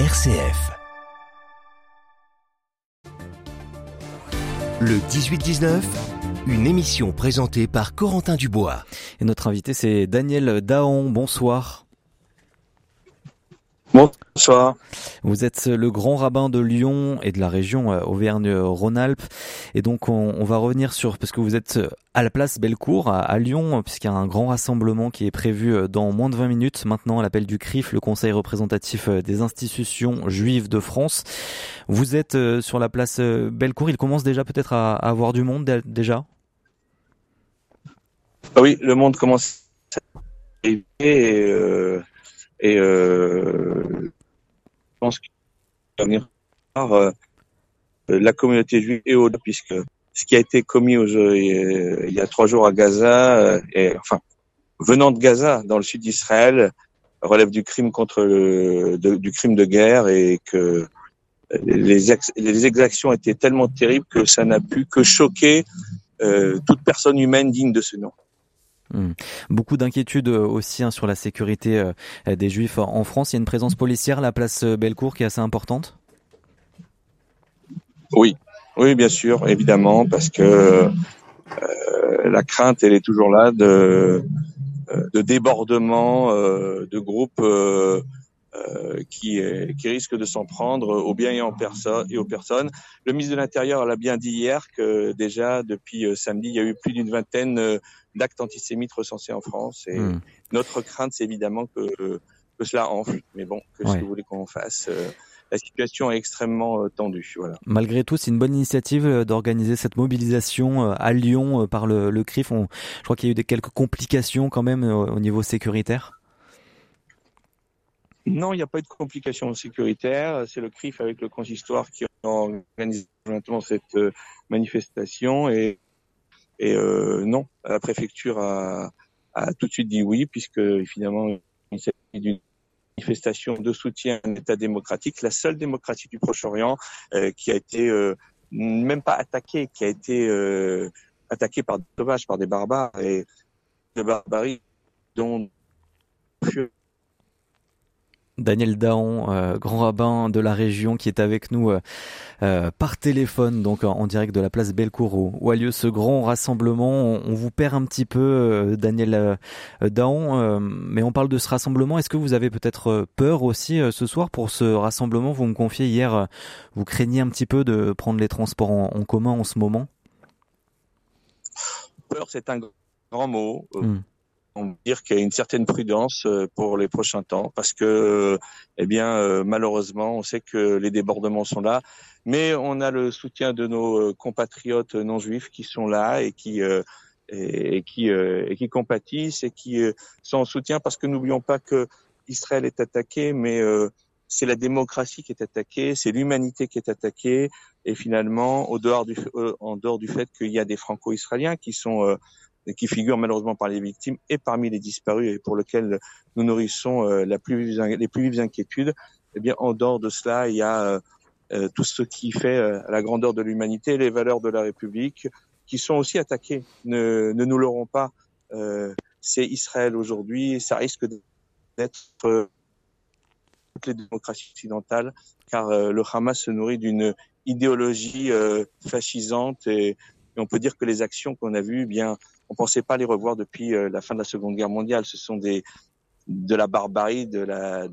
RCF. Le 18-19, une émission présentée par Corentin Dubois. Et notre invité, c'est Daniel Daon. Bonsoir. Bonsoir. Vous êtes le grand rabbin de Lyon et de la région euh, Auvergne-Rhône-Alpes. Et donc, on, va revenir sur, parce que vous êtes à la place Bellecour, à, Lyon, puisqu'il y a un grand rassemblement qui est prévu euh, dans moins de 20 minutes maintenant à l'appel du CRIF, le Conseil représentatif euh, des institutions juives de France. Vous êtes sur la place Bellecour. Il commence déjà peut-être à, avoir du monde déjà? Ah Oui, le monde commence à arriver. Et euh, je pense qu'il va venir par euh, la communauté juive et au puisque ce qui a été commis euh, il y a trois jours à Gaza, et, enfin, venant de Gaza, dans le sud d'Israël, relève du crime contre le, du crime de guerre et que les, les exactions étaient tellement terribles que ça n'a pu que choquer toute personne humaine digne de ce nom. Hmm. Beaucoup d'inquiétudes euh, aussi hein, sur la sécurité euh, des Juifs en France. Il y a une présence policière la place euh, Bellecour qui est assez importante? Oui, oui, bien sûr, évidemment, parce que la crainte, elle est toujours là de, de débordement de groupes qui, qui risquent de s'en prendre aux biens et, en et aux personnes. Le ministre de l'Intérieur l'a bien dit hier que déjà depuis samedi, il y a eu plus d'une vingtaine d'actes antisémites recensés en France. Et hmm. notre crainte, c'est évidemment que, que cela enfle. Mais bon, que ce que vous voulez qu'on fasse euh, la situation est extrêmement euh, tendue. Voilà. Malgré tout, c'est une bonne initiative euh, d'organiser cette mobilisation à Lyon par le, le CRIF. On, je crois qu'il y a eu des, quelques complications quand même au niveau sécuritaire. Non, il n'y a pas eu de complications sécuritaires. C'est le CRIF avec le consistoire qui organise cette manifestation et et euh, non, la préfecture a, a, tout de suite dit oui, puisque finalement il s'agit d'une manifestation de soutien à l'État démocratique, la seule démocratie du Proche-Orient euh, qui a été euh, même pas attaquée, qui a été euh, attaquée par des sauvages, par des barbares et de barbarie dont Daniel Daon, euh, grand rabbin de la région, qui est avec nous euh, euh, par téléphone, donc en direct de la place Bellecour, où a lieu ce grand rassemblement? On, vous perd un petit peu, Daniel Daon, mais on parle de ce rassemblement. Est-ce que vous avez peut-être peur aussi ce soir pour ce rassemblement? Vous me confiez hier, vous craignez un petit peu de prendre les transports en, commun en ce moment? Peur, c'est un grand mot. Hmm on dire qu'il y a une certaine prudence euh, pour les prochains temps parce que, euh, eh bien, euh, malheureusement, on sait que les débordements sont là, mais on a le soutien de nos compatriotes non juifs qui sont là et qui et, qui et qui compatissent et qui sont en soutien parce que n'oublions pas que Israël est attaqué, mais c'est la démocratie qui est attaquée, c'est l'humanité qui est attaquée, et finalement, au dehors du, en dehors du fait qu'il y a des Franco-Israéliens qui sont qui figurent malheureusement par les victimes et parmi les disparus et pour lesquels nous nourrissons euh, la plus, les plus vives inquiétudes, eh bien, en dehors de cela, il y a euh, euh, tout ce qui fait la grandeur de l'humanité, les valeurs de la République, qui sont aussi attaquées. Ne, ne nous l'aurons pas. c'est Israël aujourd'hui, ça risque d'être toutes les démocraties occidentales, car le Hamas se nourrit d'une idéologie fascisante et, et, on peut dire que les actions qu'on a vues, eh bien, on pensait pas les revoir depuis euh, la fin de la Seconde Guerre mondiale. Ce sont des de la barbarie, de la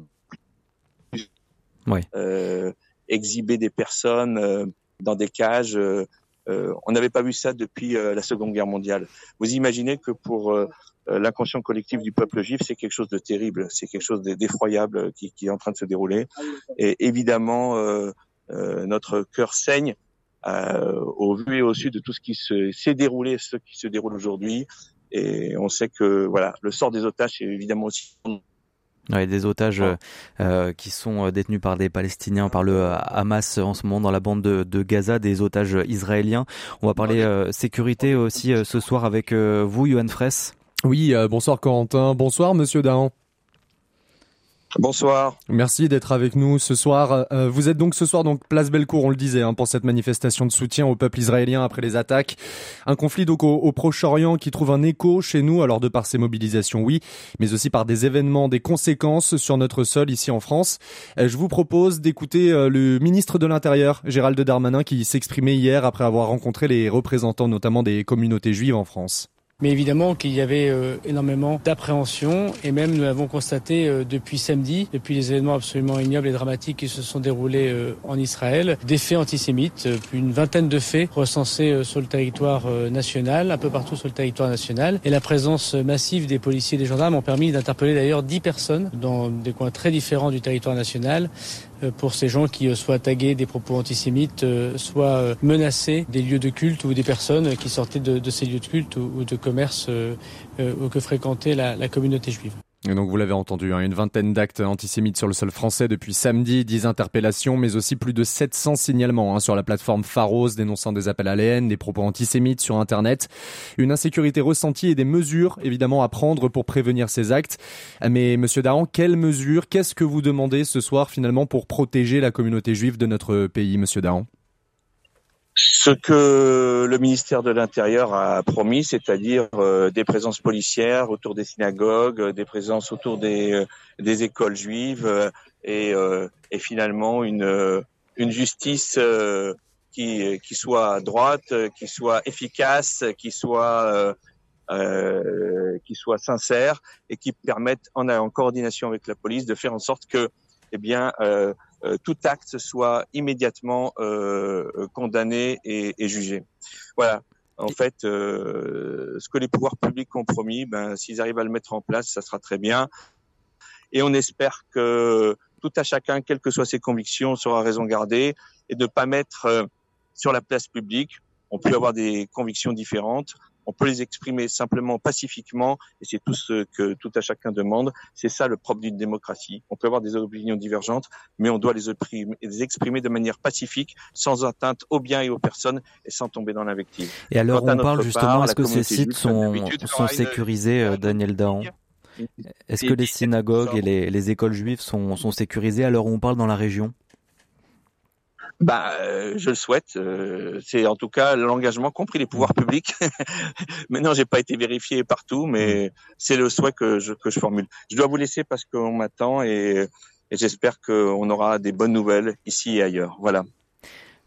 euh, exhiber des personnes euh, dans des cages. Euh, on n'avait pas vu ça depuis la Seconde Guerre mondiale. Vous imaginez que pour l'inconscient collectif du peuple juif, c'est quelque chose de terrible, c'est quelque chose d'effroyable qui, qui, est en train de se dérouler. Et évidemment, notre cœur saigne euh, au vu et au sud de tout ce qui s'est déroulé, ce qui se déroule aujourd'hui. Et on sait que voilà, le sort des otages est évidemment aussi Ouais, des otages euh, qui sont euh, détenus par des Palestiniens, par le euh, Hamas en ce moment dans la bande de, de Gaza, des otages israéliens. On va parler euh, sécurité aussi ce soir avec vous, Johan Fraisse. Oui, bonsoir Corentin, bonsoir Monsieur Dahan. Bonsoir. Merci d'être avec nous ce soir. Euh, vous êtes donc ce soir donc place Bellecour, on le disait, hein, pour cette manifestation de soutien au peuple israélien après les attaques. Un conflit donc au, Proche-Orient qui trouve un écho chez nous, alors de par ces mobilisations, oui, mais aussi par des événements, des conséquences sur notre sol ici en France. Euh, je vous propose d'écouter euh, le ministre de l'Intérieur, Gérald Darmanin, qui s'exprimait hier après avoir rencontré les représentants notamment des communautés juives en France. Mais évidemment qu'il y avait euh, énormément d'appréhension et même nous l'avons constaté euh, depuis samedi, depuis les événements absolument ignobles et dramatiques qui se sont déroulés euh, en Israël, des faits antisémites, plus une vingtaine de faits recensés sur le territoire national, un peu partout sur le territoire national. Et la présence massive des policiers et des gendarmes ont permis d'interpeller d'ailleurs dix personnes dans des coins très différents du territoire national pour ces gens qui soient tagués des propos antisémites, soit menacés des lieux de culte ou des personnes qui sortaient de, ces lieux de culte ou, de commerce euh, euh, que fréquentait la, communauté juive. Et donc vous l'avez entendu, hein, une vingtaine d'actes antisémites sur le sol français depuis samedi, 10 interpellations, mais aussi plus de 700 signalements hein, sur la plateforme Pharos dénonçant des appels à la des propos antisémites sur Internet, une insécurité ressentie et des mesures évidemment à prendre pour prévenir ces actes. Mais Monsieur Dahan, quelles mesures, qu'est-ce que vous demandez ce soir finalement pour protéger la communauté juive de notre pays, Monsieur Dahan? Ce que le ministère de l'Intérieur a promis, c'est-à-dire euh, des présences policières autour des synagogues, des présences autour des, euh, des écoles juives euh, et, et, finalement une, une justice qui, qui soit droite, qui soit efficace, qui soit qui soit sincère et qui permette en, en coordination avec la police de faire en sorte que eh bien euh, tout acte soit immédiatement euh, condamné et, et, jugé. Voilà. En fait, euh, ce que les pouvoirs publics ont promis, ben, s'ils arrivent à le mettre en place, ça sera très bien. Et on espère que tout à chacun, quelles que soient ses convictions, sera raison gardée et de ne pas mettre sur la place publique. On peut avoir des convictions différentes on peut les exprimer simplement pacifiquement, et c'est tout ce que tout à chacun demande. C'est ça le propre d'une démocratie. On peut avoir des opinions divergentes, mais on doit les, exprimer de manière pacifique, sans atteinte aux biens et aux personnes, et sans tomber dans l'invective. Et alors, on parle justement, est-ce que ces sites sont, sont sécurisés, euh, Daniel Dahan? Est-ce que les synagogues et les, les écoles juives sont, sont sécurisées à l'heure où on parle dans la région? Bah, euh, je le souhaite. Euh, c'est en tout cas l'engagement, compris les pouvoirs publics. Maintenant, j'ai pas été vérifié partout, mais mm. c'est le souhait que je, que je formule. Je dois vous laisser parce qu'on m'attend et, et j'espère qu'on aura des bonnes nouvelles ici et ailleurs. Voilà.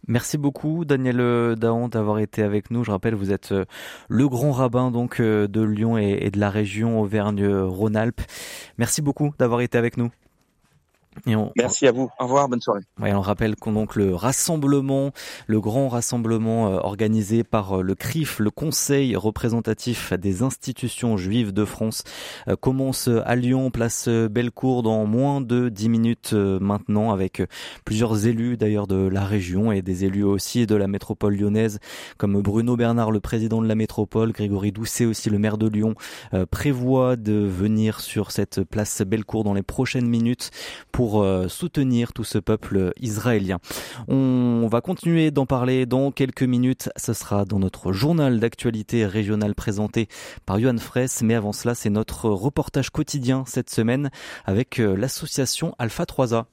Merci beaucoup Daniel Daon d'avoir été avec nous. Je rappelle, vous êtes euh, le grand rabbin donc de Lyon et de la région Auvergne-Rhône-Alpes. Merci beaucoup d'avoir été avec nous. Merci à vous. Au revoir, bonne soirée. on rappelle qu'on donc le rassemblement, le grand rassemblement euh, organisé par euh, le CRIF, le Conseil représentatif des institutions juives de France, euh, commence à Lyon, place Bellecour dans moins de dix minutes maintenant, avec plusieurs élus d'ailleurs de la région et des élus aussi de la métropole lyonnaise, comme Bruno Bernard, le président de la métropole, Grégory Doucet aussi, le maire de Lyon, prévoit de venir sur cette place Bellecour dans les prochaines minutes pour pour euh, soutenir tout ce peuple israélien. On va continuer d'en parler dans quelques minutes. Ce sera dans notre journal d'actualité régionale présenté par Johan Fraisse. Mais avant cela, c'est notre reportage quotidien cette semaine avec euh, l'association Alpha 3A.